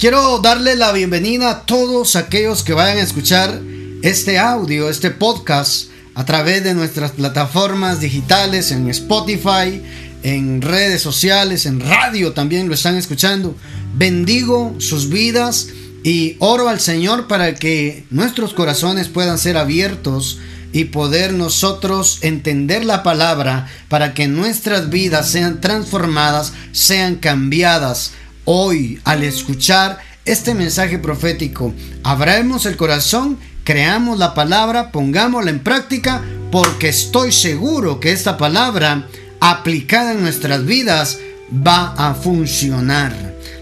Quiero darle la bienvenida a todos aquellos que vayan a escuchar este audio, este podcast a través de nuestras plataformas digitales en Spotify, en redes sociales, en radio también lo están escuchando. Bendigo sus vidas y oro al Señor para que nuestros corazones puedan ser abiertos y poder nosotros entender la palabra para que nuestras vidas sean transformadas, sean cambiadas hoy al escuchar este mensaje profético. Abramos el corazón, creamos la palabra, pongámosla en práctica, porque estoy seguro que esta palabra aplicada en nuestras vidas va a funcionar.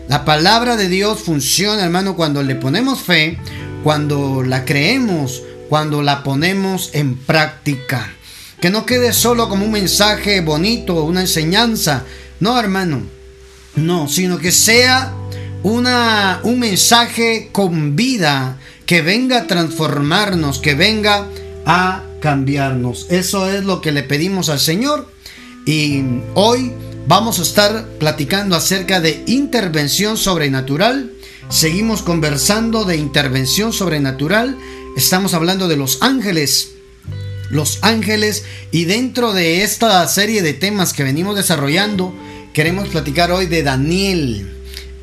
La palabra de Dios funciona, hermano, cuando le ponemos fe, cuando la creemos, cuando la ponemos en práctica. Que no quede solo como un mensaje bonito, una enseñanza. No, hermano. No, sino que sea una, un mensaje con vida que venga a transformarnos, que venga a cambiarnos. Eso es lo que le pedimos al Señor. Y hoy vamos a estar platicando acerca de intervención sobrenatural. Seguimos conversando de intervención sobrenatural. Estamos hablando de los ángeles. Los ángeles. Y dentro de esta serie de temas que venimos desarrollando, queremos platicar hoy de Daniel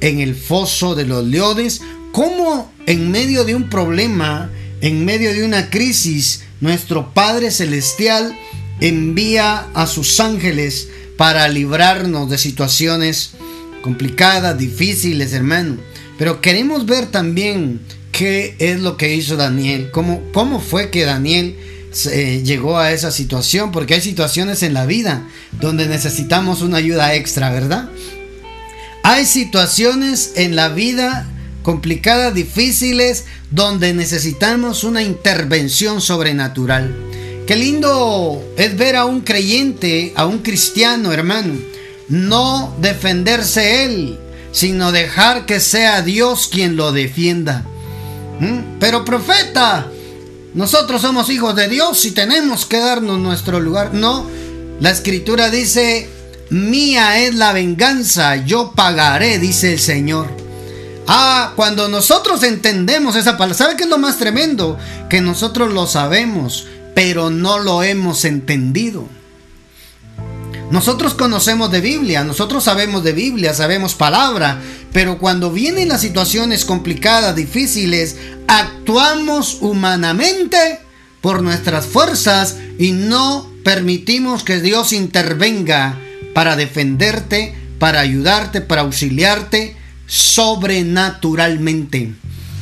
en el foso de los leones. Cómo en medio de un problema, en medio de una crisis, nuestro Padre Celestial envía a sus ángeles para librarnos de situaciones complicadas, difíciles, hermano. Pero queremos ver también qué es lo que hizo Daniel, cómo, cómo fue que Daniel eh, llegó a esa situación, porque hay situaciones en la vida donde necesitamos una ayuda extra, ¿verdad? Hay situaciones en la vida complicadas, difíciles, donde necesitamos una intervención sobrenatural. Qué lindo es ver a un creyente, a un cristiano, hermano, no defenderse él, sino dejar que sea Dios quien lo defienda. ¿Mm? Pero profeta, nosotros somos hijos de Dios y tenemos que darnos nuestro lugar. No, la escritura dice, mía es la venganza, yo pagaré, dice el Señor. Ah, cuando nosotros entendemos esa palabra, ¿sabe qué es lo más tremendo? Que nosotros lo sabemos, pero no lo hemos entendido. Nosotros conocemos de Biblia, nosotros sabemos de Biblia, sabemos palabra, pero cuando vienen las situaciones complicadas, difíciles, actuamos humanamente por nuestras fuerzas y no permitimos que Dios intervenga para defenderte, para ayudarte, para auxiliarte sobrenaturalmente.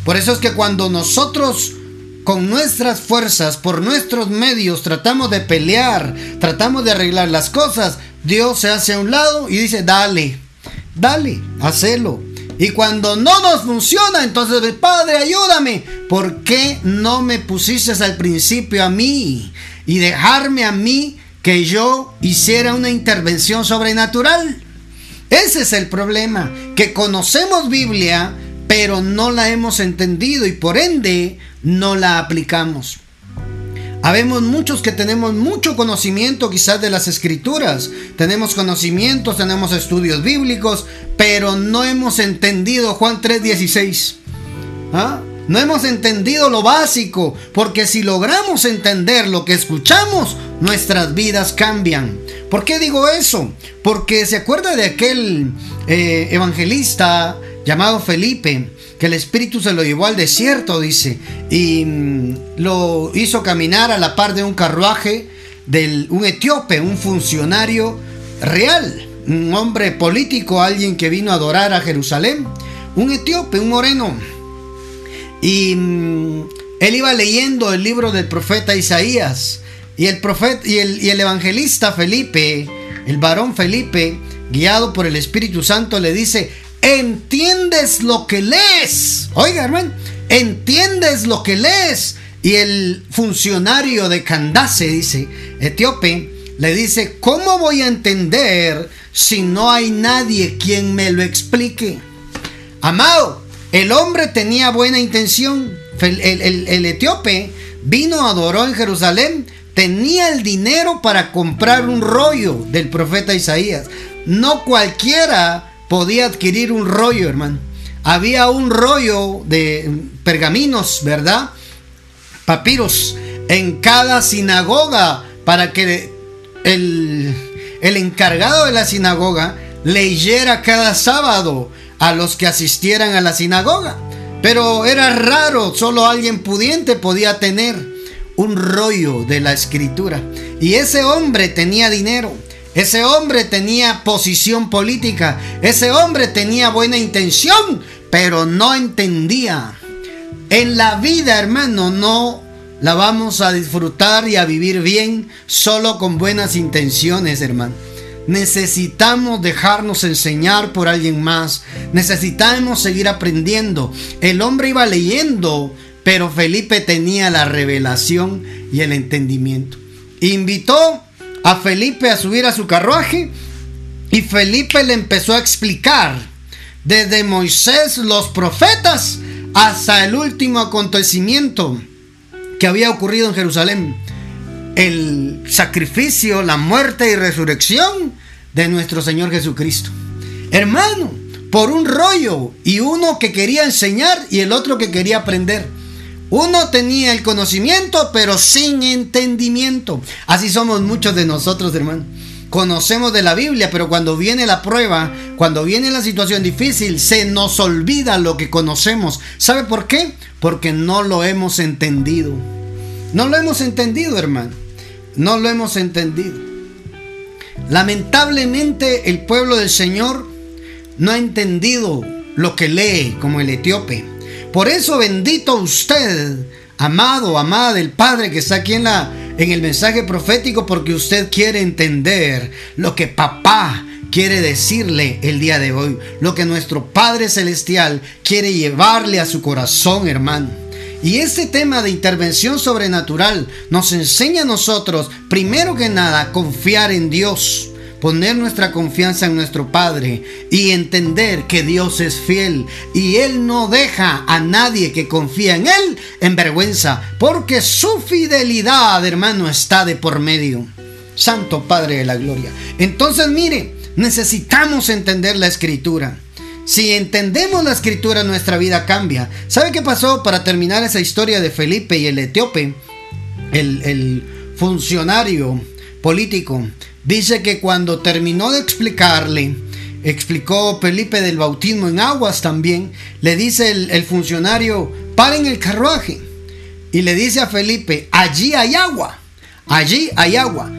Por eso es que cuando nosotros con nuestras fuerzas, por nuestros medios, tratamos de pelear, tratamos de arreglar las cosas, Dios se hace a un lado y dice, dale, dale, hacelo. Y cuando no nos funciona, entonces, Padre, ayúdame. ¿Por qué no me pusiste al principio a mí y dejarme a mí que yo hiciera una intervención sobrenatural? Ese es el problema, que conocemos Biblia, pero no la hemos entendido y por ende no la aplicamos. Habemos muchos que tenemos mucho conocimiento quizás de las escrituras, tenemos conocimientos, tenemos estudios bíblicos, pero no hemos entendido Juan 3:16. ¿Ah? No hemos entendido lo básico, porque si logramos entender lo que escuchamos, nuestras vidas cambian. ¿Por qué digo eso? Porque se acuerda de aquel eh, evangelista llamado Felipe, que el Espíritu se lo llevó al desierto, dice, y mm, lo hizo caminar a la par de un carruaje de un etíope, un funcionario real, un hombre político, alguien que vino a adorar a Jerusalén, un etíope, un moreno. Y mm, él iba leyendo el libro del profeta Isaías, y el profeta y el, y el evangelista Felipe, el varón Felipe, guiado por el Espíritu Santo, le dice, entiendes lo que lees. Oiga, hermano, entiendes lo que lees. Y el funcionario de Candace, dice, etíope, le dice, ¿cómo voy a entender si no hay nadie quien me lo explique? Amado, el hombre tenía buena intención. El, el etíope vino, adoró en Jerusalén, tenía el dinero para comprar un rollo del profeta Isaías. No cualquiera podía adquirir un rollo, hermano. había un rollo de pergaminos, ¿verdad? Papiros en cada sinagoga para que el, el encargado de la sinagoga leyera cada sábado a los que asistieran a la sinagoga. Pero era raro, solo alguien pudiente podía tener un rollo de la escritura. Y ese hombre tenía dinero, ese hombre tenía posición política, ese hombre tenía buena intención, pero no entendía. En la vida, hermano, no la vamos a disfrutar y a vivir bien solo con buenas intenciones, hermano. Necesitamos dejarnos enseñar por alguien más. Necesitamos seguir aprendiendo. El hombre iba leyendo, pero Felipe tenía la revelación y el entendimiento. Invitó a Felipe a subir a su carruaje y Felipe le empezó a explicar desde Moisés, los profetas, hasta el último acontecimiento que había ocurrido en Jerusalén el sacrificio, la muerte y resurrección de nuestro Señor Jesucristo. Hermano, por un rollo y uno que quería enseñar y el otro que quería aprender. Uno tenía el conocimiento pero sin entendimiento. Así somos muchos de nosotros, hermano. Conocemos de la Biblia, pero cuando viene la prueba, cuando viene la situación difícil, se nos olvida lo que conocemos. ¿Sabe por qué? Porque no lo hemos entendido. No lo hemos entendido, hermano. No lo hemos entendido. Lamentablemente el pueblo del Señor no ha entendido lo que lee como el etíope. Por eso bendito usted, amado, amada del Padre que está aquí en la en el mensaje profético porque usted quiere entender lo que papá quiere decirle el día de hoy, lo que nuestro Padre celestial quiere llevarle a su corazón, hermano. Y este tema de intervención sobrenatural nos enseña a nosotros, primero que nada, confiar en Dios, poner nuestra confianza en nuestro Padre y entender que Dios es fiel y Él no deja a nadie que confía en Él en vergüenza, porque su fidelidad, hermano, está de por medio. Santo Padre de la Gloria. Entonces, mire, necesitamos entender la escritura. Si entendemos la escritura, nuestra vida cambia. ¿Sabe qué pasó para terminar esa historia de Felipe y el etíope? El, funcionario político dice que cuando terminó de explicarle, explicó Felipe del bautismo en aguas también, le dice el, el funcionario, paren el carruaje. Y le dice a Felipe, allí hay agua, allí hay agua.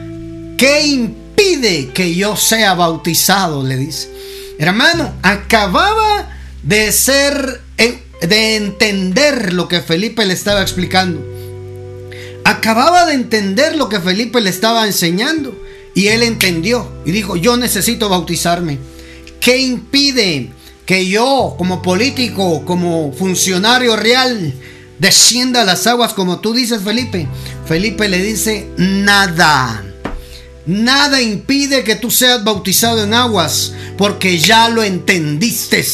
¿Qué impide que yo sea bautizado? Le dice. Hermano, acababa de ser, eh, de entender lo que Felipe le estaba explicando. Acababa de entender lo que Felipe le estaba enseñando. Y él entendió y dijo, yo necesito bautizarme. ¿Qué impide que yo como político, como funcionario real, descienda a las aguas como tú dices, Felipe? Felipe le dice, nada. Nada impide que tú seas bautizado en aguas, porque ya lo entendiste.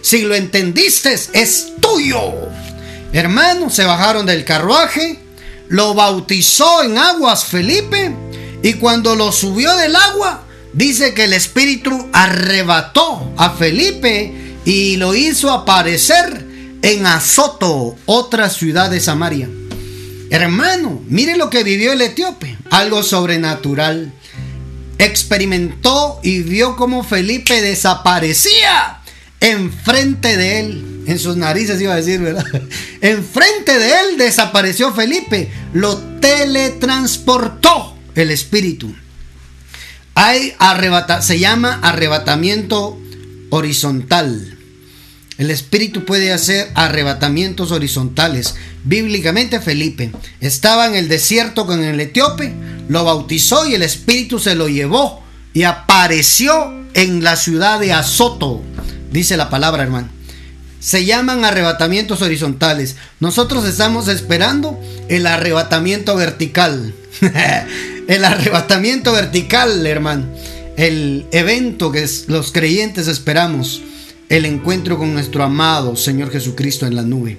Si lo entendiste, es tuyo. Hermanos, se bajaron del carruaje, lo bautizó en aguas Felipe, y cuando lo subió del agua, dice que el Espíritu arrebató a Felipe y lo hizo aparecer en Azoto, otra ciudad de Samaria. Hermano, mire lo que vivió el etíope, algo sobrenatural experimentó y vio cómo Felipe desaparecía enfrente de él. En sus narices iba a decir, ¿verdad? Enfrente de él desapareció Felipe. Lo teletransportó el espíritu. Hay se llama arrebatamiento horizontal. El espíritu puede hacer arrebatamientos horizontales. Bíblicamente Felipe estaba en el desierto con el etíope, lo bautizó y el espíritu se lo llevó y apareció en la ciudad de Azoto, dice la palabra hermano. Se llaman arrebatamientos horizontales. Nosotros estamos esperando el arrebatamiento vertical. el arrebatamiento vertical, hermano. El evento que los creyentes esperamos el encuentro con nuestro amado Señor Jesucristo en la nube.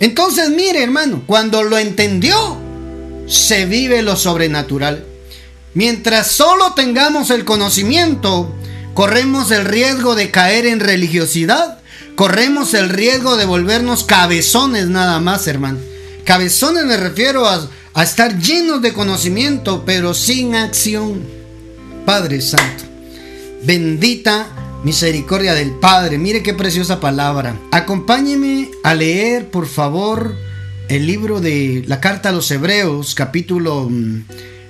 Entonces, mire hermano, cuando lo entendió, se vive lo sobrenatural. Mientras solo tengamos el conocimiento, corremos el riesgo de caer en religiosidad, corremos el riesgo de volvernos cabezones nada más, hermano. Cabezones me refiero a, a estar llenos de conocimiento, pero sin acción. Padre Santo, bendita misericordia del Padre. Mire qué preciosa palabra. Acompáñeme a leer, por favor, el libro de la carta a los Hebreos, capítulo... Mm,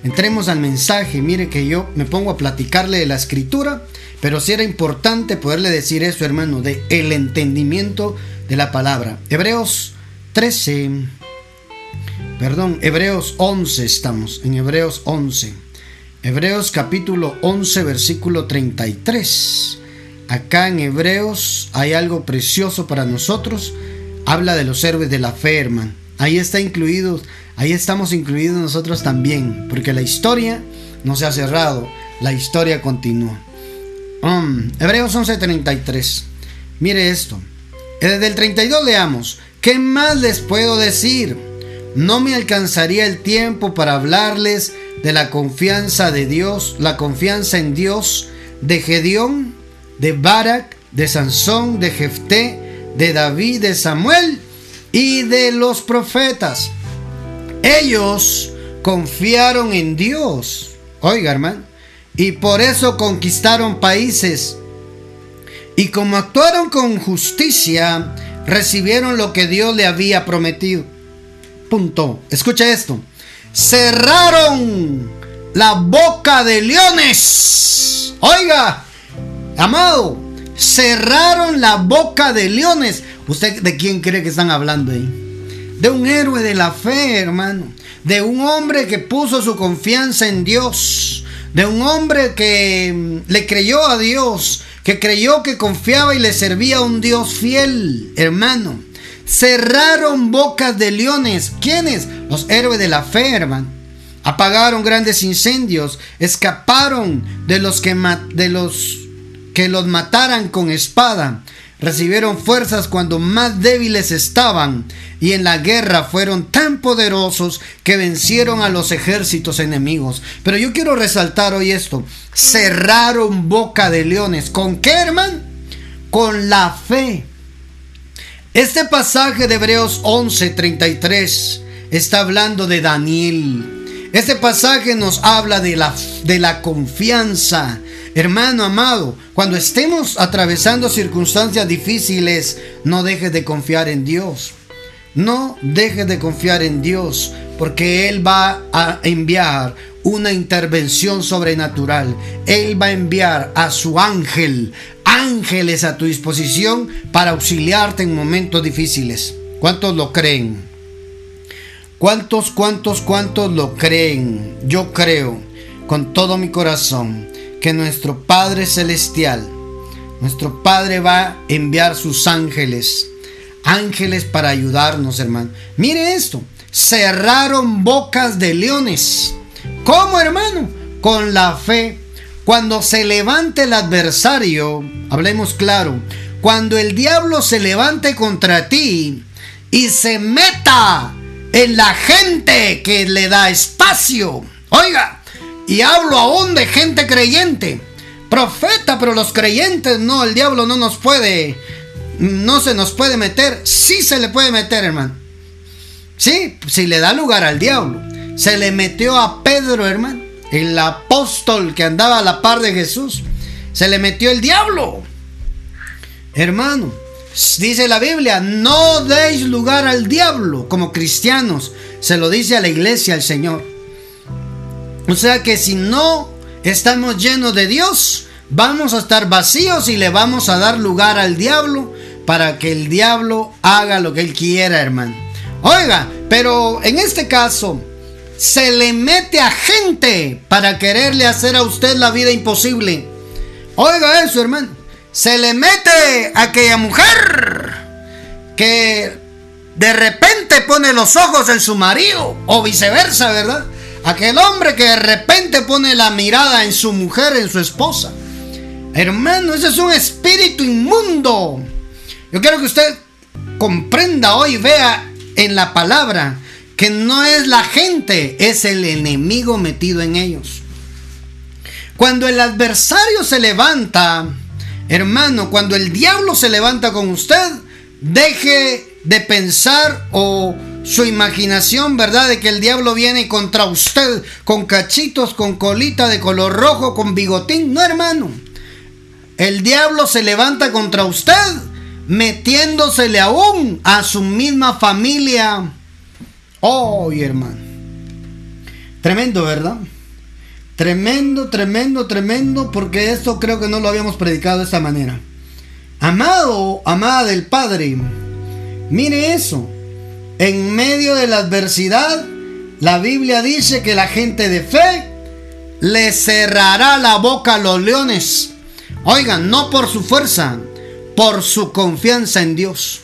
entremos al mensaje. Mire que yo me pongo a platicarle de la escritura, pero sí era importante poderle decir eso, hermano, de el entendimiento de la palabra. Hebreos 13, perdón, Hebreos 11 estamos, en Hebreos 11. Hebreos capítulo 11, versículo 33. Acá en Hebreos hay algo precioso para nosotros. Habla de los héroes de la fe, hermano. Ahí está incluido, ahí estamos incluidos nosotros también, porque la historia no se ha cerrado, la historia continúa. Um, Hebreos 11:33. Mire esto. Desde el 32 leamos. ¿Qué más les puedo decir? No me alcanzaría el tiempo para hablarles de la confianza de Dios, la confianza en Dios de Gedeón, de Barak, de Sansón, de Jefté, de David, de Samuel y de los profetas. Ellos confiaron en Dios. Oiga, hermano. Y por eso conquistaron países. Y como actuaron con justicia, recibieron lo que Dios le había prometido. Punto. Escucha esto. Cerraron la boca de leones. Oiga, Amado, cerraron la boca de leones. ¿Usted de quién cree que están hablando ahí? De un héroe de la fe, hermano. De un hombre que puso su confianza en Dios. De un hombre que mm, le creyó a Dios. Que creyó que confiaba y le servía a un Dios fiel, hermano. Cerraron bocas de leones. ¿Quiénes? Los héroes de la fe, hermano. Apagaron grandes incendios. Escaparon de los que de los que los mataran con espada. Recibieron fuerzas cuando más débiles estaban y en la guerra fueron tan poderosos que vencieron a los ejércitos enemigos. Pero yo quiero resaltar hoy esto. Cerraron boca de leones. ¿Con qué, hermano? Con la fe. Este pasaje de Hebreos 11:33 está hablando de Daniel. Este pasaje nos habla de la, de la confianza, Hermano amado, cuando estemos atravesando circunstancias difíciles, no dejes de confiar en Dios. No dejes de confiar en Dios, porque Él va a enviar una intervención sobrenatural. Él va a enviar a su ángel, ángeles a tu disposición para auxiliarte en momentos difíciles. ¿Cuántos lo creen? ¿Cuántos, cuántos, cuántos lo creen? Yo creo con todo mi corazón que nuestro Padre Celestial, nuestro Padre va a enviar sus ángeles, ángeles para ayudarnos, hermano. Mire esto, cerraron bocas de leones. ¿Cómo, hermano? Con la fe. Cuando se levante el adversario, hablemos claro, cuando el diablo se levante contra ti y se meta en la gente que le da espacio, oiga, y hablo aún de gente creyente. Profeta, pero los creyentes no, el diablo no nos puede, no se nos puede meter. Sí se le puede meter, hermano. Sí, si le da lugar al diablo. Se le metió a Pedro, hermano. El apóstol que andaba a la par de Jesús. Se le metió el diablo. Hermano, dice la Biblia, no deis lugar al diablo como cristianos. Se lo dice a la iglesia el Señor. O sea que si no estamos llenos de Dios, vamos a estar vacíos y le vamos a dar lugar al diablo para que el diablo haga lo que él quiera, hermano. Oiga, pero en este caso, se le mete a gente para quererle hacer a usted la vida imposible. Oiga eso, hermano. Se le mete a aquella mujer que de repente pone los ojos en su marido o viceversa, ¿verdad? Aquel hombre que de repente pone la mirada en su mujer, en su esposa. Hermano, ese es un espíritu inmundo. Yo quiero que usted comprenda hoy, vea en la palabra que no es la gente, es el enemigo metido en ellos. Cuando el adversario se levanta, Hermano, cuando el diablo se levanta con usted, deje de pensar o su imaginación, ¿verdad? De que el diablo viene contra usted con cachitos, con colita de color rojo, con bigotín. No, hermano. El diablo se levanta contra usted metiéndosele aún a su misma familia. Oh, hermano. Tremendo, ¿verdad? Tremendo, tremendo, tremendo, porque esto creo que no lo habíamos predicado de esta manera. Amado, amada del Padre, mire eso. En medio de la adversidad, la Biblia dice que la gente de fe le cerrará la boca a los leones. Oigan, no por su fuerza, por su confianza en Dios.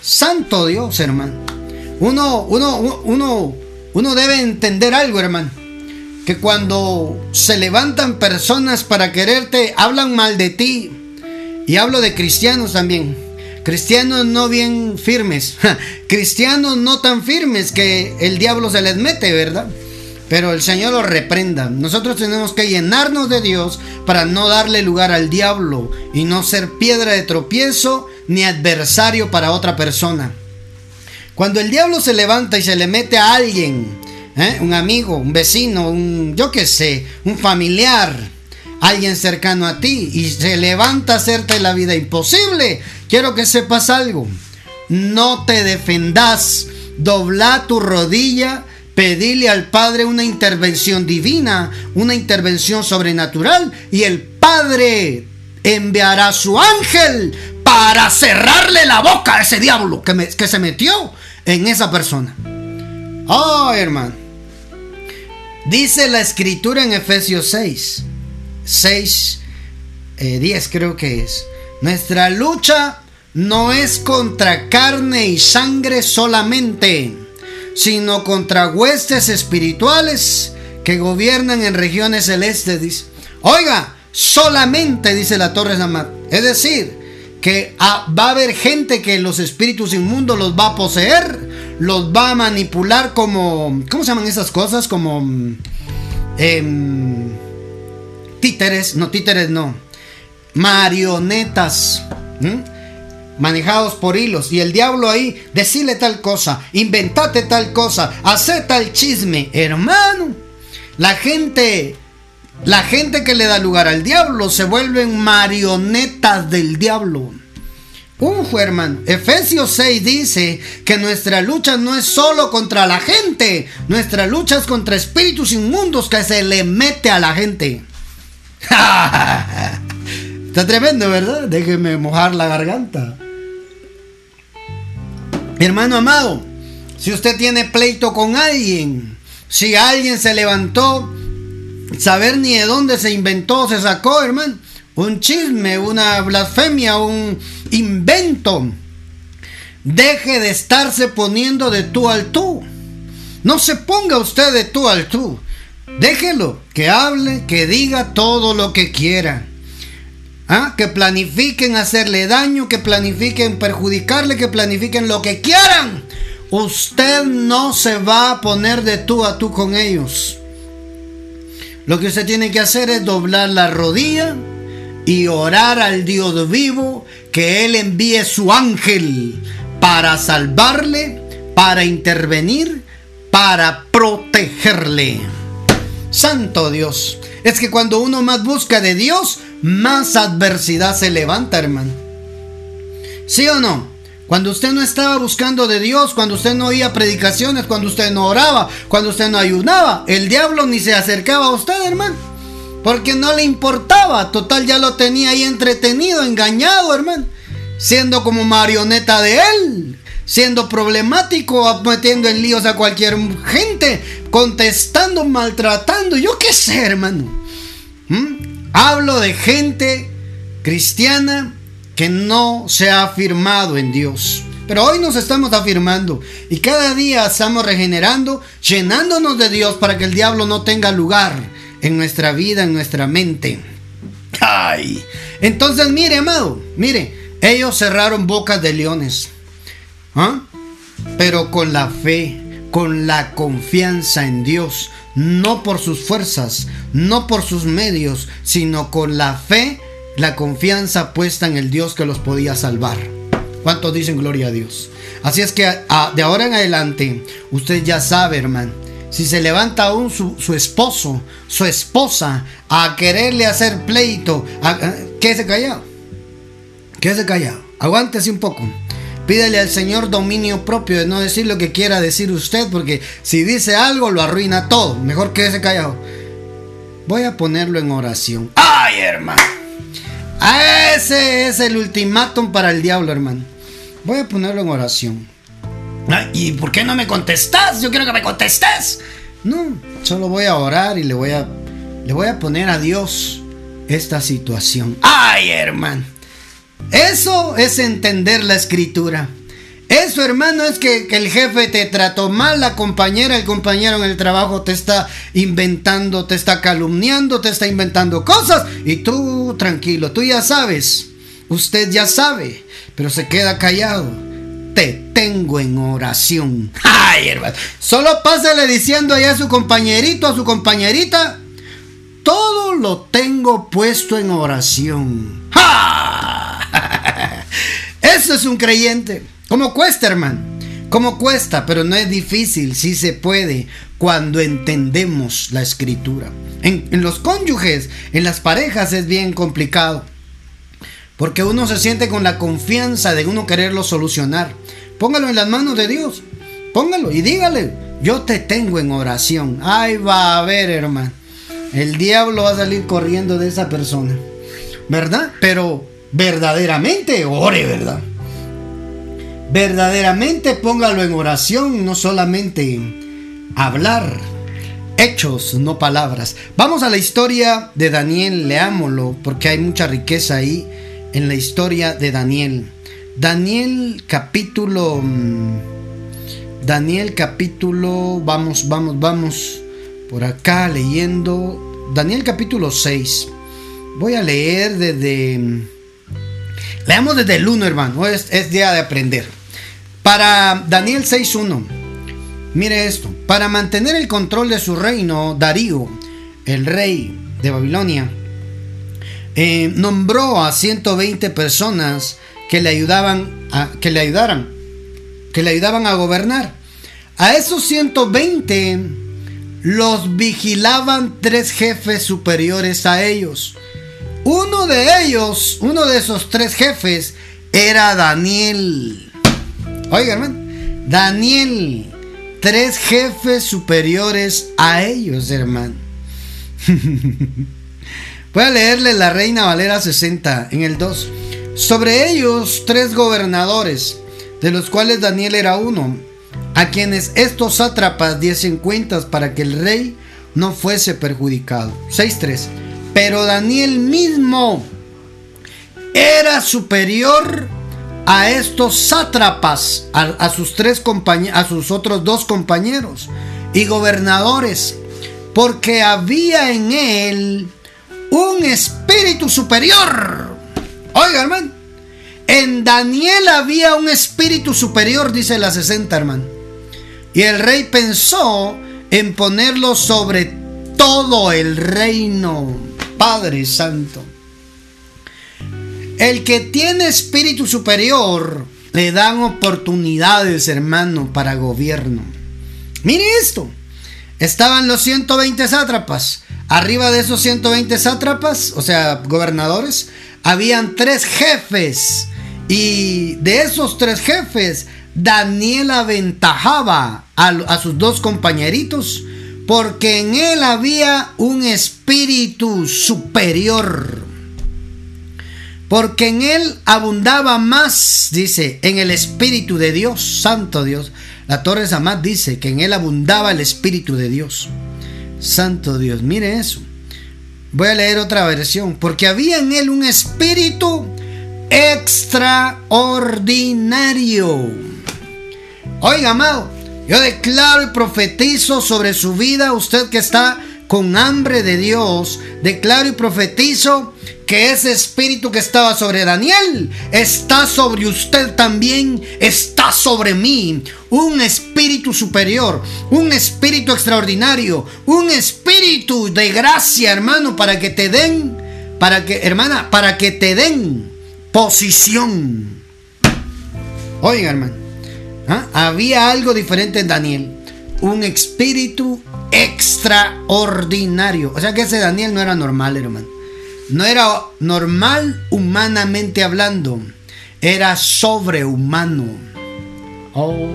Santo Dios, hermano. Uno, uno, uno, uno debe entender algo, hermano. Que cuando se levantan personas para quererte, hablan mal de ti. Y hablo de cristianos también. Cristianos no bien firmes. cristianos no tan firmes que el diablo se les mete, ¿verdad? Pero el Señor lo reprenda. Nosotros tenemos que llenarnos de Dios para no darle lugar al diablo y no ser piedra de tropiezo ni adversario para otra persona. Cuando el diablo se levanta y se le mete a alguien, ¿eh? un amigo, un vecino, un yo qué sé, un familiar, alguien cercano a ti y se levanta a hacerte la vida imposible, quiero que sepas algo. No te defendas, dobla tu rodilla pedirle al Padre una intervención divina, una intervención sobrenatural y el Padre enviará su ángel para cerrarle la boca a ese diablo que se metió en esa persona. Oh, hermano. Dice la escritura en Efesios 6, 6, 10 creo que es. Nuestra lucha no es contra carne y sangre solamente sino contra huestes espirituales que gobiernan en regiones celestes. Dice. Oiga, solamente dice la Torre Samad. Es decir, que va a haber gente que los espíritus inmundos los va a poseer, los va a manipular como, ¿cómo se llaman esas cosas? Como em, títeres, no títeres, no, marionetas manejados por hilos. Y el diablo ahí, decirle tal cosa, inventate tal cosa, hace tal chisme. Hermano, la gente, la gente que le da lugar al diablo se vuelven marionetas del diablo. Uf, hermano. Efesios 6 dice que nuestra lucha no es solo contra la gente, nuestra lucha es contra espíritus inmundos que se le mete a la gente. Está tremendo, ¿verdad? Déjeme mojar la garganta. Hermano amado, si usted tiene pleito con alguien, si alguien se levantó, saber ni de dónde se inventó, se sacó, hermano, un chisme, una blasfemia, un invento. Deje de estarse poniendo de tú al tú. No se ponga usted de tú al tú. Déjelo que hable, que diga todo lo que quiera. ¿Ah? Que planifiquen hacerle daño, que planifiquen perjudicarle, que planifiquen lo que quieran. Usted no se va a poner de tú a tú con ellos. Lo que usted tiene que hacer es doblar la rodilla y orar al Dios vivo que Él envíe su ángel para salvarle, para intervenir, para protegerle. Santo Dios. Es que cuando uno más busca de Dios, más adversidad se levanta, hermano. ¿Sí o no? Cuando usted no estaba buscando de Dios, cuando usted no oía predicaciones, cuando usted no oraba, cuando usted no ayunaba, el diablo ni se acercaba a usted, hermano. Porque no le importaba. Total, ya lo tenía ahí entretenido, engañado, hermano. Siendo como marioneta de él. Siendo problemático, metiendo en líos a cualquier gente. Contestando, maltratando. Yo qué sé, hermano. ¿Mm? Hablo de gente cristiana que no se ha afirmado en Dios. Pero hoy nos estamos afirmando y cada día estamos regenerando, llenándonos de Dios para que el diablo no tenga lugar en nuestra vida, en nuestra mente. Ay. Entonces, mire, amado, mire, ellos cerraron bocas de leones. ¿Ah? Pero con la fe, con la confianza en Dios, no por sus fuerzas, no por sus medios, sino con la fe la confianza puesta en el Dios que los podía salvar. ¿Cuántos dicen gloria a Dios? Así es que de ahora en adelante, usted ya sabe, hermano. Si se levanta aún su, esposo, su esposa, a quererle hacer pleito, quédese callado. Quédese callado. Aguántese un poco. Pídele al Señor dominio propio de no decir lo que quiera decir usted, porque si dice algo lo arruina todo. Mejor quédese callado. Voy a ponerlo en oración. ¡Ay, hermano! Ese es el ultimátum para el diablo, hermano. Voy a ponerlo en oración. ¿Y por qué no me contestas? Yo quiero que me contestes. No, solo voy a orar y le voy a, le voy a poner a Dios esta situación. ¡Ay, hermano! Eso es entender la escritura. Eso, hermano, es que, el jefe te trató mal, la compañera, el compañero en el trabajo te está inventando, te está calumniando, te está inventando cosas. Y tú, tranquilo, tú ya sabes. Usted ya sabe, pero se queda callado. Te tengo en oración. Ay, hermano. Solo pásale diciendo allá a su compañerito, a su compañerita. Todo lo tengo puesto en oración. Eso es un creyente. ¿Cómo cuesta, hermano? ¿Cómo cuesta? Pero no es difícil, sí se puede cuando entendemos la escritura. En, los cónyuges, en las parejas es bien complicado. Porque uno se siente con la confianza de uno quererlo solucionar. Póngalo en las manos de Dios. Póngalo y dígale, yo te tengo en oración. Ay, va a ver, hermano. El diablo va a salir corriendo de esa persona. ¿Verdad? Pero verdaderamente ore, ¿verdad? Verdaderamente póngalo en oración, no solamente hablar. Hechos, no palabras. Vamos a la historia de Daniel, leámoslo, porque hay mucha riqueza ahí en la historia de Daniel. Daniel capítulo... Mm, Daniel capítulo... Vamos, vamos, vamos. Por acá leyendo. Daniel capítulo 6. Voy a leer desde... Mm, leamos desde el 1, hermano. Es, es día de aprender. Para Daniel 6.1, mire esto, para mantener el control de su reino, Darío, el rey de Babilonia, eh, nombró a 120 personas que le ayudaban a, que le ayudaran, que le ayudaban a gobernar. A esos 120 los vigilaban tres jefes superiores a ellos. Uno de ellos, uno de esos tres jefes, era Daniel. Oiga, hermano. Daniel, tres jefes superiores a ellos, hermano. Voy a leerle la Reina Valera 60 en el 2. Sobre ellos, tres gobernadores, de los cuales Daniel era uno, a quienes estos sátrapas diesen cuentas para que el rey no fuese perjudicado. 6.3. Pero Daniel mismo era superior a estos sátrapas, a, sus tres a sus otros dos compañeros y gobernadores, porque había en él un espíritu superior. Oiga, hermano, en Daniel había un espíritu superior, dice la 60, hermano. Y el rey pensó en ponerlo sobre todo el reino, Padre Santo. El que tiene espíritu superior le dan oportunidades, hermano, para gobierno. Mire esto. Estaban los 120 sátrapas. Arriba de esos 120 sátrapas, o sea, gobernadores, habían tres jefes. Y de esos tres jefes, Daniel aventajaba a, a sus dos compañeritos porque en él había un espíritu superior porque en él abundaba más, dice, en el Espíritu de Dios, Santo Dios. La Torre Samad dice que en él abundaba el Espíritu de Dios. Santo Dios, mire eso. Voy a leer otra versión, porque había en él un espíritu extraordinario. Oiga, amado, yo declaro y profetizo sobre su vida, usted que está con hambre de Dios, declaro y profetizo que ese espíritu que estaba sobre Daniel está sobre usted también, está sobre mí. Un espíritu superior, un espíritu extraordinario, un espíritu de gracia, hermano, para que te den para que, hermana, para que te den posición. Oiga, hermano, ¿ah? había algo diferente en Daniel. Un espíritu extraordinario. O sea que ese Daniel no era normal, hermano. No era normal humanamente hablando. Era sobrehumano. Oh,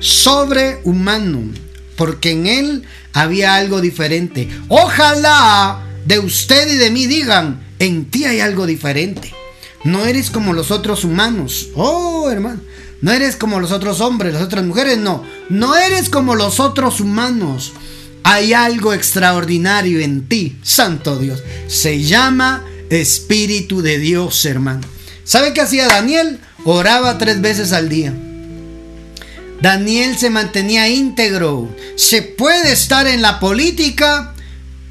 sobrehumano. Porque en él había algo diferente. Ojalá de usted y de mí digan, en ti hay algo diferente. No eres como los otros humanos. Oh, hermano. No eres como los otros hombres, las otras mujeres, no. No eres como los otros humanos. Hay algo extraordinario en ti, Santo Dios. Se llama Espíritu de Dios, hermano. ¿Sabe qué hacía Daniel? Oraba tres veces al día. Daniel se mantenía íntegro. Se puede estar en la política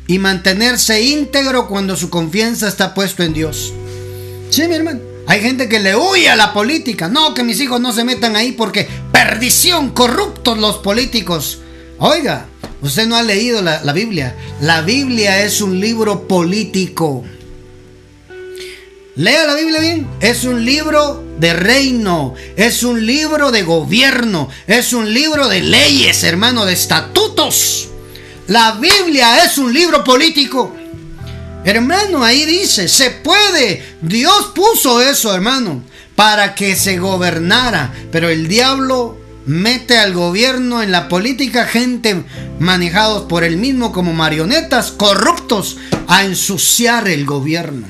y mantenerse íntegro cuando su confianza está puesto en Dios. Sí, mi hermano. Hay gente que le huye a la política. No, que mis hijos no se metan ahí porque perdición, corruptos los políticos. Oiga, usted no ha leído la, Biblia. La Biblia es un libro político. Lea la Biblia bien. Es un libro de reino. Es un libro de gobierno. Es un libro de leyes, hermano, de estatutos. La Biblia es un libro político. Hermano, ahí dice, se puede. Dios puso eso, hermano, para que se gobernara. Pero el diablo mete al gobierno en la política gente manejados por él mismo como marionetas corruptos a ensuciar el gobierno.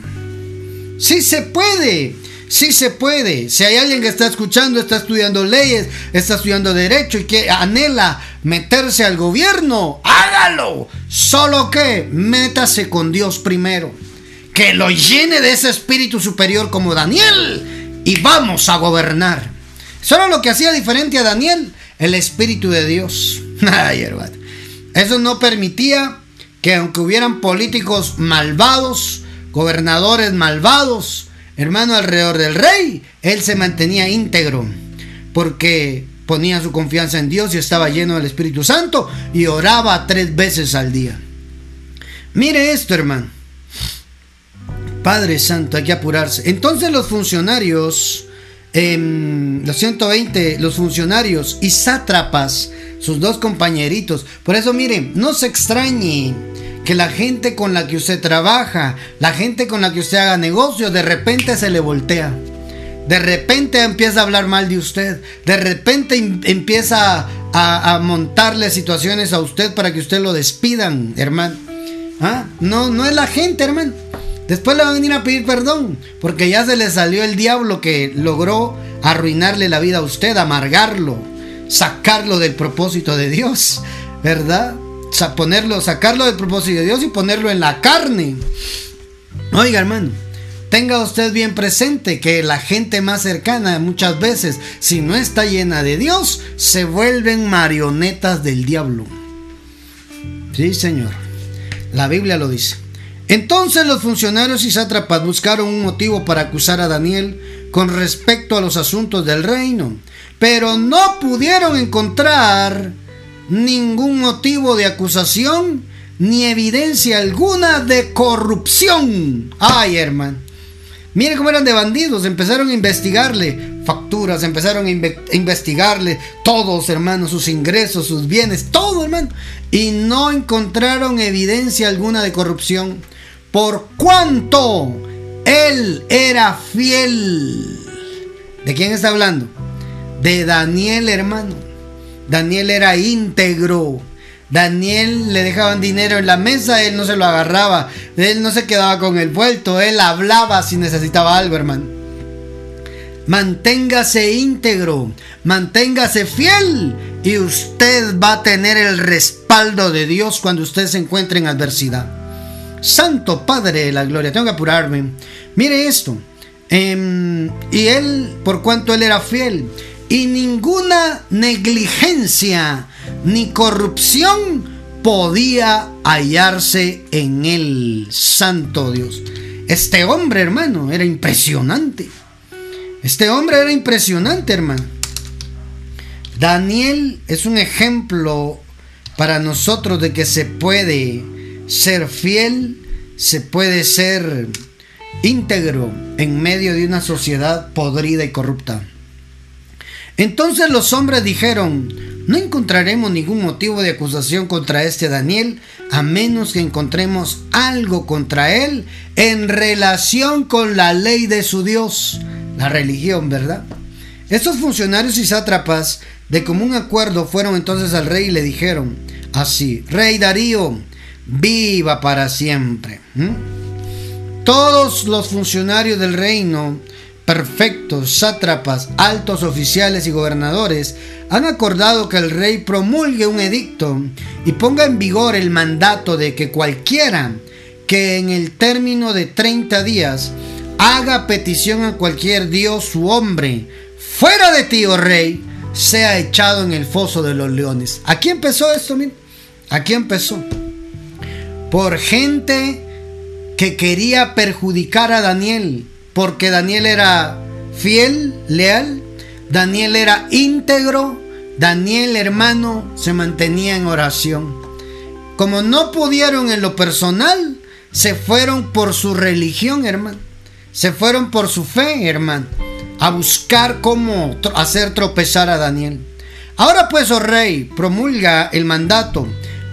Sí se puede. Sí se puede. Si hay alguien que está escuchando, está estudiando leyes, está estudiando derecho y que anhela meterse al gobierno, hágalo. Solo que métase con Dios primero. Que lo llene de ese espíritu superior como Daniel y vamos a gobernar. Solo lo que hacía diferente a Daniel, el espíritu de Dios. Ay, hermano. Eso no permitía que aunque hubieran políticos malvados, gobernadores malvados, hermano, alrededor del rey, él se mantenía íntegro, porque ponía su confianza en Dios y estaba lleno del Espíritu Santo y oraba tres veces al día. Mire esto, hermano. Padre Santo, hay que apurarse. Entonces los funcionarios, eh, los 120, los funcionarios y sátrapas, sus dos compañeritos, por eso miren, no se extrañe que la gente con la que usted trabaja, la gente con la que usted haga negocio, de repente se le voltea. De repente empieza a hablar mal de usted. De repente empieza a, montarle situaciones a usted para que usted lo despidan, hermano. ¿Ah? No, no es la gente, hermano. Después le van a venir a pedir perdón. Porque ya se le salió el diablo que logró arruinarle la vida a usted, amargarlo, sacarlo del propósito de Dios. ¿Verdad? ponerlo, sacarlo del propósito de Dios y ponerlo en la carne. Oiga, hermano, tenga usted bien presente que la gente más cercana muchas veces, si no está llena de Dios, se vuelven marionetas del diablo. Sí, Señor. La Biblia lo dice. Entonces los funcionarios y sátrapas buscaron un motivo para acusar a Daniel con respecto a los asuntos del reino, pero no pudieron encontrar ningún motivo de acusación ni evidencia alguna de corrupción. Ay, hermano. Mire cómo eran de bandidos. Empezaron a investigarle facturas, empezaron a investigarle todos, hermanos, sus ingresos, sus bienes, todo, hermano. Y no encontraron evidencia alguna de corrupción. Por cuanto él era fiel. ¿De quién está hablando? De Daniel, hermano. Daniel era íntegro. Daniel le dejaban dinero en la mesa, él no se lo agarraba, él no se quedaba con el vuelto, él hablaba si necesitaba algo, hermano. Manténgase íntegro, manténgase fiel y usted va a tener el respaldo de Dios cuando usted se encuentre en adversidad. Santo Padre de la Gloria, tengo que apurarme. Mire esto. Em, y él, por cuanto él era fiel, y ninguna negligencia ni corrupción podía hallarse en él, santo Dios. Este hombre, hermano, era impresionante. Este hombre era impresionante, hermano. Daniel es un ejemplo para nosotros de que se puede ser fiel, se puede ser íntegro en medio de una sociedad podrida y corrupta. Entonces los hombres dijeron, no encontraremos ningún motivo de acusación contra este Daniel, a menos que encontremos algo contra él en relación con la ley de su Dios, la religión, ¿verdad? Estos funcionarios y sátrapas de común acuerdo fueron entonces al rey y le dijeron así, Rey Darío, viva para siempre. Todos los funcionarios del reino perfectos, sátrapas, altos oficiales y gobernadores han acordado que el rey promulgue un edicto y ponga en vigor el mandato de que cualquiera que en el término de 30 días haga petición a cualquier dios u hombre fuera de ti, oh rey, sea echado en el foso de los leones. Aquí empezó esto, Aquí empezó. Por gente que quería perjudicar a Daniel porque Daniel era fiel, leal, Daniel era íntegro, Daniel hermano se mantenía en oración. Como no pudieron en lo personal, se fueron por su religión, hermano. Se fueron por su fe, hermano, a buscar cómo hacer tropezar a Daniel. Ahora pues, oh rey, promulga el mandato,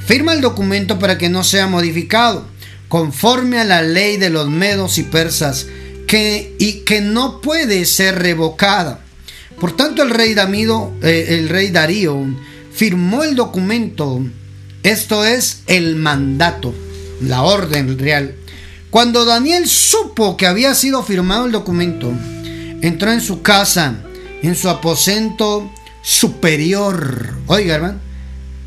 firma el documento para que no sea modificado, conforme a la ley de los medos y persas que, y que no puede ser revocada. Por tanto, el rey, Damido, eh, el rey Darío firmó el documento, esto es el mandato, la orden real. Cuando Daniel supo que había sido firmado el documento, entró en su casa, en su aposento superior. Oiga, hermano,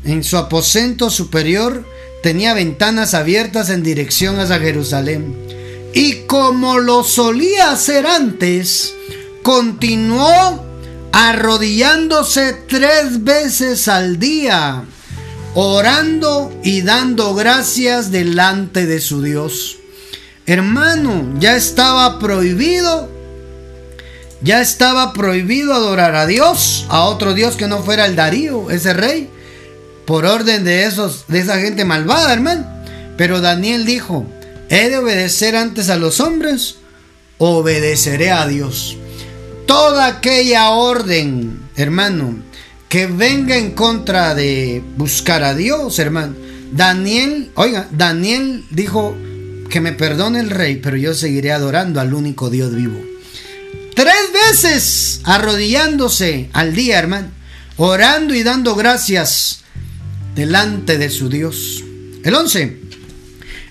en su aposento superior tenía ventanas abiertas en dirección hacia Jerusalén y como lo solía hacer antes, continuó arrodillándose tres veces al día, orando y dando gracias delante de su Dios. Hermano, ya estaba prohibido, ya estaba prohibido adorar a Dios, a otro Dios que no fuera el Darío, ese rey, por orden de esos, de esa gente malvada, hermano. Pero Daniel dijo, ¿He de obedecer antes a los hombres? Obedeceré a Dios. Toda aquella orden, hermano, que venga en contra de buscar a Dios, hermano. Daniel, oiga, Daniel dijo que me perdone el rey, pero yo seguiré adorando al único Dios vivo. Tres veces arrodillándose al día, hermano, orando y dando gracias delante de su Dios. El 11.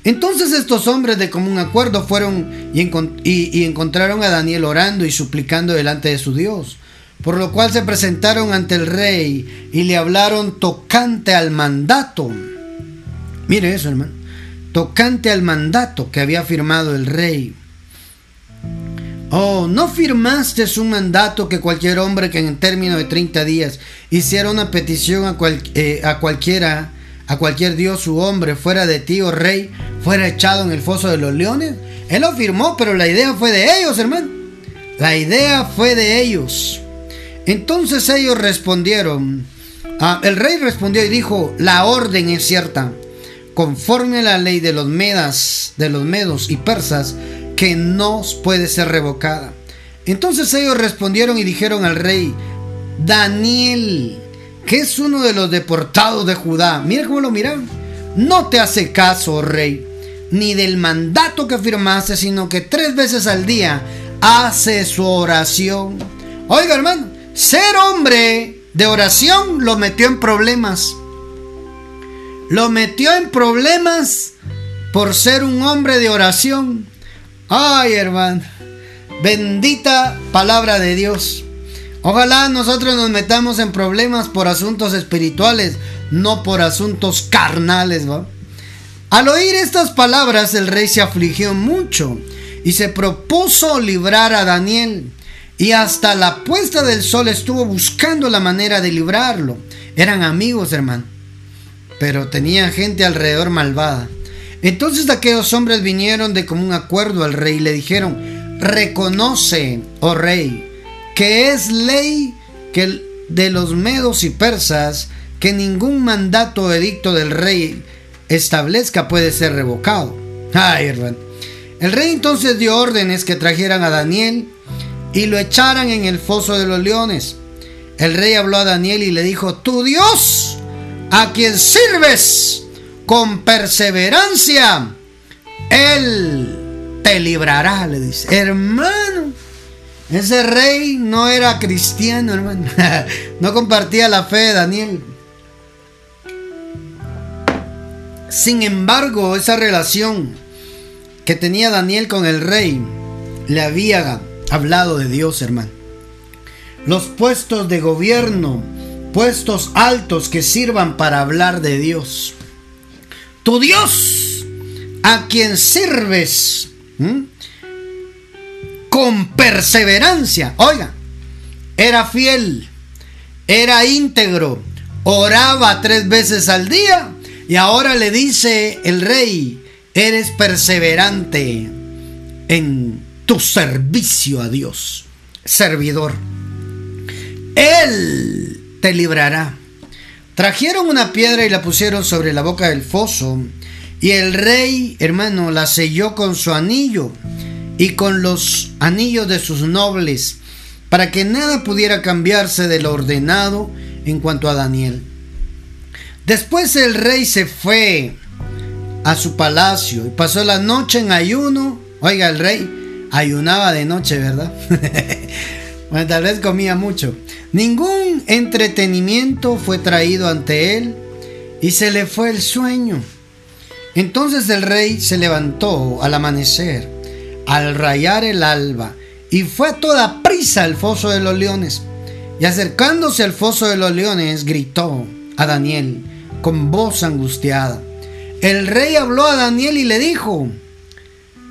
Entonces estos hombres de común acuerdo fueron y, encontraron a Daniel orando y suplicando delante de su Dios, por lo cual se presentaron ante el rey y le hablaron tocante al mandato. Mire eso, hermano. Tocante al mandato que había firmado el rey. Oh, ¿no firmaste un mandato que cualquier hombre que en término de 30 días hiciera una petición a, eh, a cualquiera a cualquier dios u hombre fuera de ti, oh rey, fuera echado en el foso de los leones. Él lo firmó, pero la idea fue de ellos, hermano. La idea fue de ellos. Entonces ellos respondieron. Ah, el rey respondió y dijo: La orden es cierta, conforme a la ley de los medas, de los medos y persas, que no puede ser revocada. Entonces ellos respondieron y dijeron al rey: Daniel, que es uno de los deportados de Judá. Mira cómo lo miran. No te hace caso, rey, ni del mandato que firmaste, sino que tres veces al día hace su oración. Oiga, hermano, ser hombre de oración lo metió en problemas. Lo metió en problemas por ser un hombre de oración. Ay, hermano, bendita palabra de Dios. Ojalá nosotros nos metamos en problemas por asuntos espirituales, no por asuntos carnales, ¿va? Al oír estas palabras, el rey se afligió mucho y se propuso librar a Daniel. Y hasta la puesta del sol estuvo buscando la manera de librarlo. Eran amigos, hermano. Pero tenía gente alrededor malvada. Entonces aquellos hombres vinieron de común acuerdo al rey y le dijeron, reconoce, oh rey, que es ley que de los medos y persas que ningún mandato o edicto del rey establezca puede ser revocado. Ay. El rey entonces dio órdenes que trajeran a Daniel y lo echaran en el foso de los leones. El rey habló a Daniel y le dijo, tu Dios, a quien sirves con perseverancia, él te librará, le dice. Hermano, ese rey no era cristiano, hermano. no compartía la fe de Daniel. Sin embargo, esa relación que tenía Daniel con el rey le había hablado de Dios, hermano. Los puestos de gobierno, puestos altos que sirvan para hablar de Dios. Tu Dios, a quien sirves con perseverancia. Oiga, era fiel, era íntegro, oraba tres veces al día y ahora le dice el rey, eres perseverante en tu servicio a Dios, servidor. Él te librará. Trajeron una piedra y la pusieron sobre la boca del foso, y el rey, hermano, la selló con su anillo y con los anillos de sus nobles, para que nada pudiera cambiarse de lo ordenado en cuanto a Daniel. Después el rey se fue a su palacio y pasó la noche en ayuno. Oiga, el rey ayunaba de noche, ¿verdad? tal vez comía mucho. Ningún entretenimiento fue traído ante él y se le fue el sueño. Entonces el rey se levantó al amanecer, al rayar el alba, y fue a toda prisa al foso de los leones. Y acercándose al foso de los leones, gritó a Daniel con voz angustiada el rey habló a Daniel y le dijo,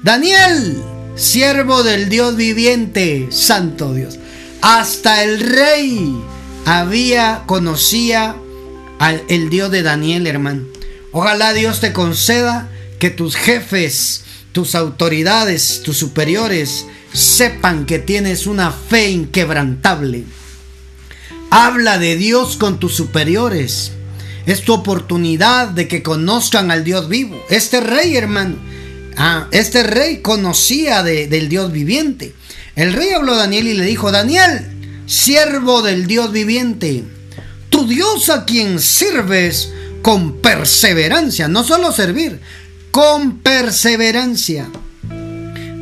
Daniel, siervo del Dios viviente, santo Dios. Hasta el rey había, conocía al el Dios de Daniel, hermano. Ojalá Dios te conceda que tus jefes, tus autoridades, tus superiores sepan que tienes una fe inquebrantable. Habla de Dios con tus superiores es tu oportunidad de que conozcan al Dios vivo. Este rey, hermano, ah, este rey conocía del Dios viviente. El rey habló a Daniel y le dijo, Daniel, siervo del Dios viviente, tu Dios a quien sirves con perseverancia, no solo servir, con perseverancia,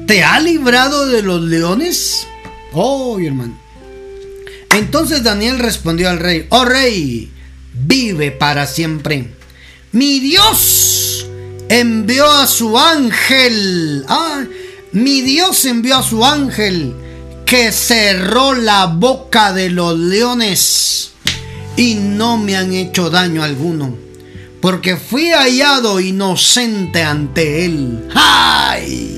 ¿te ha librado de los leones? Oh, hermano. Entonces Daniel respondió al rey, oh rey, vive para siempre. Mi Dios envió a su ángel. Ah, mi Dios envió a su ángel que cerró la boca de los leones y no me han hecho daño alguno, porque fui hallado inocente ante él. ¡Ay!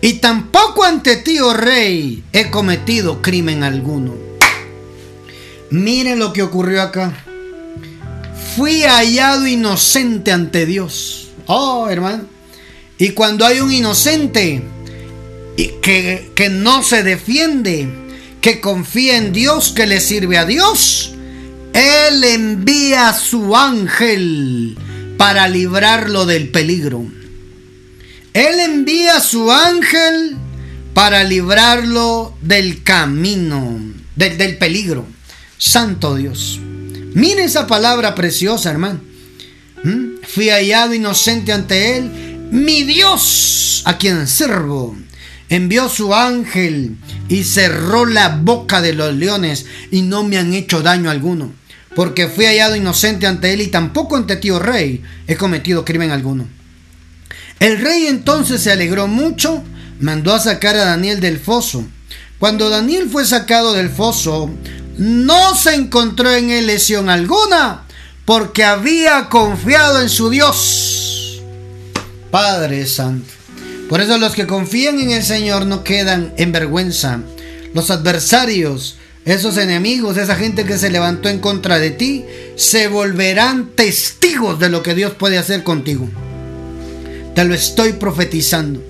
Y tampoco ante ti, oh rey, he cometido crimen alguno. Miren lo que ocurrió acá fui hallado inocente ante Dios. Oh, hermano. Y cuando hay un inocente que, que no se defiende, que confía en Dios, que le sirve a Dios, Él envía a su ángel para librarlo del peligro. Él envía a su ángel para librarlo del camino, del, del peligro. Santo Dios. Mire esa palabra preciosa, hermano. ¿Mm? Fui hallado inocente ante él. Mi Dios, a quien sirvo, envió su ángel y cerró la boca de los leones y no me han hecho daño alguno. Porque fui hallado inocente ante él y tampoco ante ti, oh rey, he cometido crimen alguno. El rey entonces se alegró mucho, mandó a sacar a Daniel del foso. Cuando Daniel fue sacado del foso, no se encontró en él lesión alguna, porque había confiado en su Dios. Padre Santo. Por eso los que confían en el Señor no quedan en vergüenza. Los adversarios, esos enemigos, esa gente que se levantó en contra de ti, se volverán testigos de lo que Dios puede hacer contigo. Te lo estoy profetizando.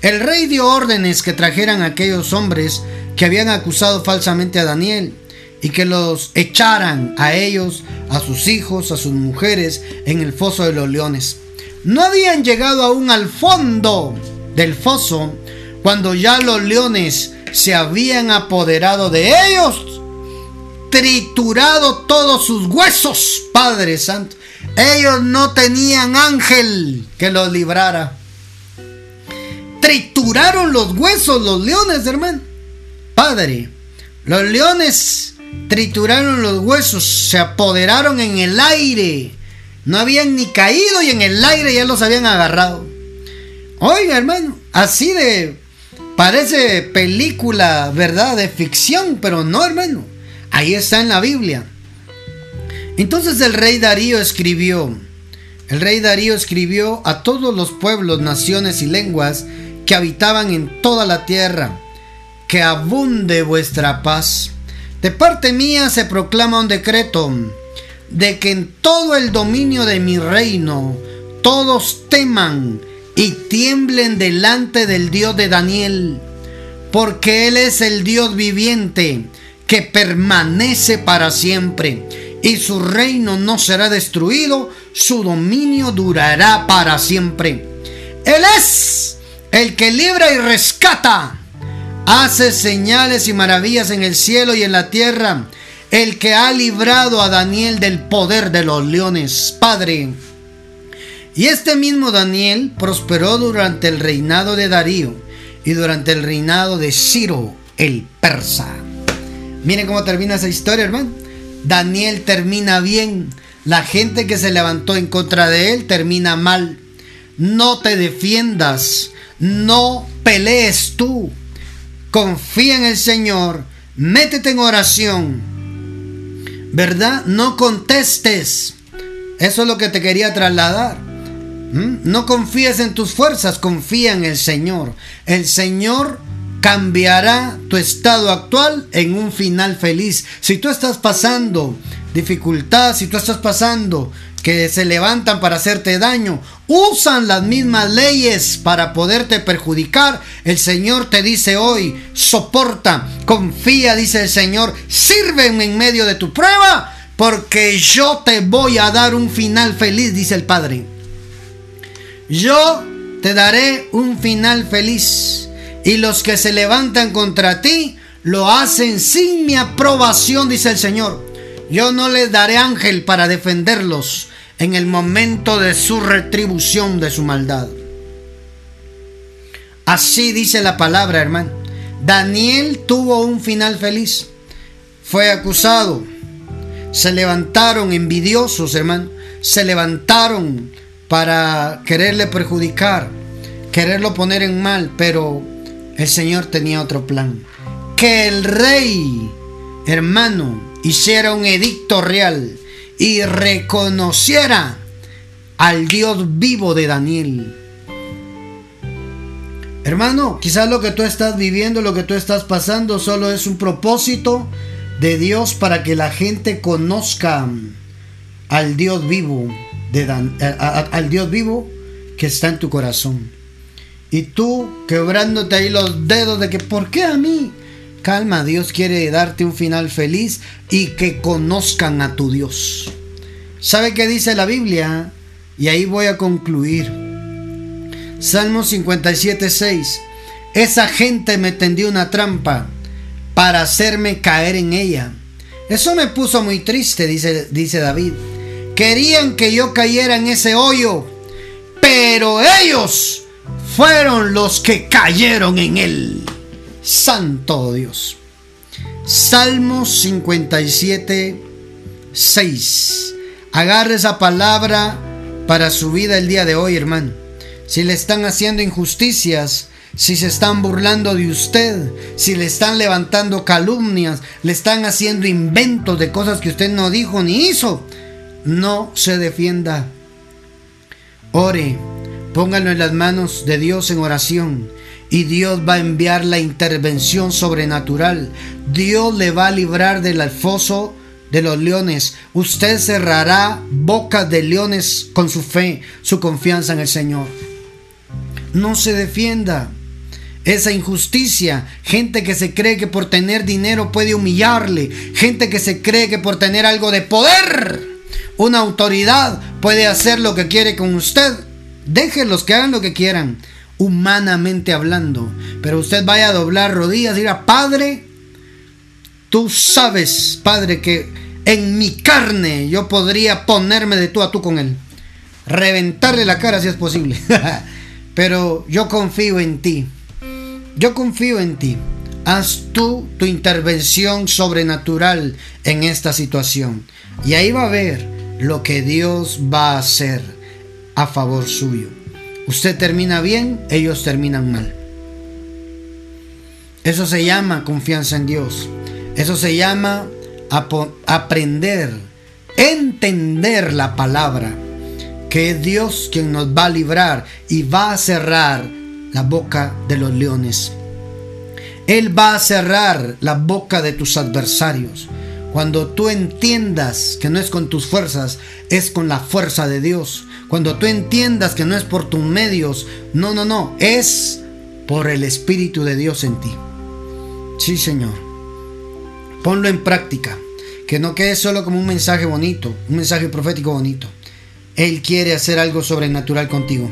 El rey dio órdenes que trajeran a aquellos hombres que habían acusado falsamente a Daniel y que los echaran a ellos, a sus hijos, a sus mujeres en el foso de los leones. No habían llegado aún al fondo del foso, cuando ya los leones se habían apoderado de ellos, triturado todos sus huesos, Padre Santo. Ellos no tenían ángel que los librara. Trituraron los huesos los leones, hermano. Padre, los leones trituraron los huesos, se apoderaron en el aire. No habían ni caído y en el aire ya los habían agarrado. Oiga, hermano, así de... Parece película, ¿verdad? De ficción, pero no, hermano. Ahí está en la Biblia. Entonces el rey Darío escribió, el rey Darío escribió a todos los pueblos, naciones y lenguas que habitaban en toda la tierra, que abunde vuestra paz. De parte mía se proclama un decreto de que en todo el dominio de mi reino todos teman y tiemblen delante del Dios de Daniel, porque Él es el Dios viviente que permanece para siempre y su reino no será destruido, su dominio durará para siempre. Él es el que libra y rescata, hace señales y maravillas en el cielo y en la tierra, el que ha librado a Daniel del poder de los leones, Padre. Y este mismo Daniel prosperó durante el reinado de Darío y durante el reinado de Ciro el persa. Miren cómo termina esa historia, hermano. Daniel termina bien. La gente que se levantó en contra de él termina mal. No te defiendas. No pelees tú. Confía en el Señor. Métete en oración. ¿Verdad? No contestes. Eso es lo que te quería trasladar. ¿Mm? No confíes en tus fuerzas, confía en el Señor. El Señor cambiará tu estado actual en un final feliz. Si tú estás pasando dificultad, si tú estás pasando que se levantan para hacerte daño, usan las mismas leyes para poderte perjudicar, el Señor te dice hoy, soporta, confía, dice el Señor, sírveme en medio de tu prueba, porque yo te voy a dar un final feliz, dice el Padre. Yo te daré un final feliz y los que se levantan contra ti lo hacen sin mi aprobación, dice el Señor. Yo no les daré ángel para defenderlos en el momento de su retribución de su maldad. Así dice la palabra, hermano. Daniel tuvo un final feliz. Fue acusado. Se levantaron envidiosos, hermano. Se levantaron para quererle perjudicar, quererlo poner en mal, pero el Señor tenía otro plan. Que el rey, hermano, hiciera un edicto real y reconociera al Dios vivo de Daniel. Hermano, quizás lo que tú estás viviendo, lo que tú estás pasando, solo es un propósito de Dios para que la gente conozca al Dios vivo, de eh, al Dios vivo que está en tu corazón. Y tú quebrándote ahí los dedos de que, ¿por qué a mí? Calma, Dios quiere darte un final feliz y que conozcan a tu Dios. ¿Sabe qué dice la Biblia? Y ahí voy a concluir. Salmo 57, 6. Esa gente me tendió una trampa para hacerme caer en ella. Eso me puso muy triste, dice, dice David. Querían que yo cayera en ese hoyo, pero ellos fueron los que cayeron en él. Santo Dios. Salmo 57, 6. Agarre esa palabra para su vida el día de hoy, hermano. Si le están haciendo injusticias, si se están burlando de usted, si le están levantando calumnias, le están haciendo inventos de cosas que usted no dijo ni hizo, no se defienda. Ore, Póngalo en las manos de Dios en oración y Dios va a enviar la intervención sobrenatural. Dios le va a librar del foso de los leones. Usted cerrará bocas de leones con su fe, su confianza en el Señor. No se defienda. Esa injusticia, gente que se cree que por tener dinero puede humillarle, gente que se cree que por tener algo de poder, una autoridad puede hacer lo que quiere con usted. Déjenlos que hagan lo que quieran. Humanamente hablando. Pero usted vaya a doblar rodillas y diga, Padre, tú sabes, Padre, que en mi carne yo podría ponerme de tú a tú con él. Reventarle la cara si es posible. Pero yo confío en ti. Yo confío en ti. Haz tú tu intervención sobrenatural en esta situación. Y ahí va a ver lo que Dios va a hacer a favor suyo. Usted termina bien, ellos terminan mal. Eso se llama confianza en Dios. Eso se llama aprender, entender la palabra, que es Dios quien nos va a librar y va a cerrar la boca de los leones. Él va a cerrar la boca de tus adversarios. Cuando tú entiendas que no es con tus fuerzas, es con la fuerza de Dios. Cuando tú entiendas que no es por tus medios, no, no, no, es por el Espíritu de Dios en ti. Sí, Señor. Ponlo en práctica. Que no quede solo como un mensaje bonito, un mensaje profético bonito. Él quiere hacer algo sobrenatural contigo.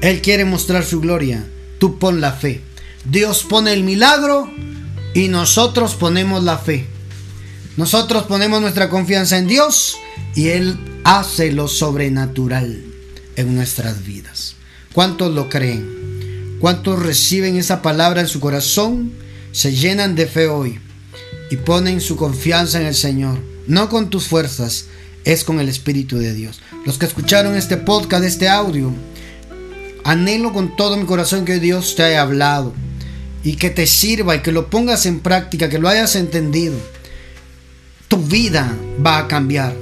Él quiere mostrar su gloria. Tú pon la fe. Dios pone el milagro y nosotros ponemos la fe. Nosotros ponemos nuestra confianza en Dios y Él hace lo sobrenatural en nuestras vidas. ¿Cuántos lo creen? ¿Cuántos reciben esa palabra en su corazón? Se llenan de fe hoy y ponen su confianza en el Señor. No con tus fuerzas, es con el Espíritu de Dios. Los que escucharon este podcast, este audio, anhelo con todo mi corazón que Dios te haya hablado y que te sirva y que lo pongas en práctica, que lo hayas entendido. Tu vida va a cambiar,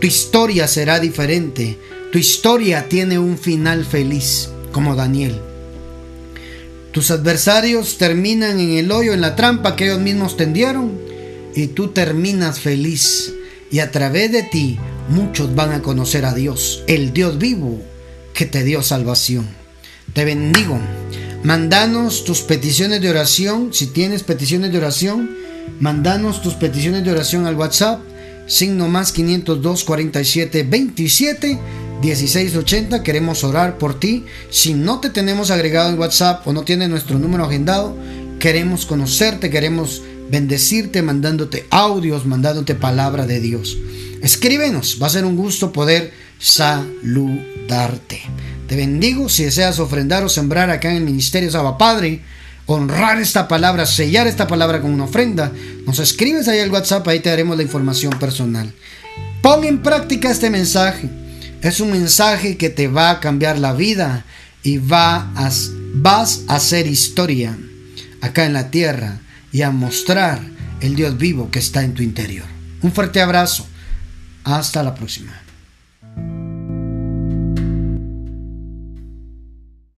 tu historia será diferente, tu historia tiene un final feliz, como Daniel. Tus adversarios terminan en el hoyo, en la trampa que ellos mismos tendieron, y tú terminas feliz. Y a través de ti muchos van a conocer a Dios, el Dios vivo que te dio salvación. Te bendigo. Mandanos tus peticiones de oración. Si tienes peticiones de oración, mandanos tus peticiones de oración al WhatsApp. Signo más 502 47 27 16 80. Queremos orar por ti. Si no te tenemos agregado en WhatsApp o no tienes nuestro número agendado, queremos conocerte, queremos bendecirte, mandándote audios, mandándote palabra de Dios. Escríbenos, va a ser un gusto poder saludarte. Te bendigo si deseas ofrendar o sembrar acá en el Ministerio Saba Padre, honrar esta palabra, sellar esta palabra con una ofrenda. Nos escribes ahí al WhatsApp, ahí te daremos la información personal. Pon en práctica este mensaje. Es un mensaje que te va a cambiar la vida y va a, vas a hacer historia acá en la tierra y a mostrar el Dios vivo que está en tu interior. Un fuerte abrazo. Hasta la próxima.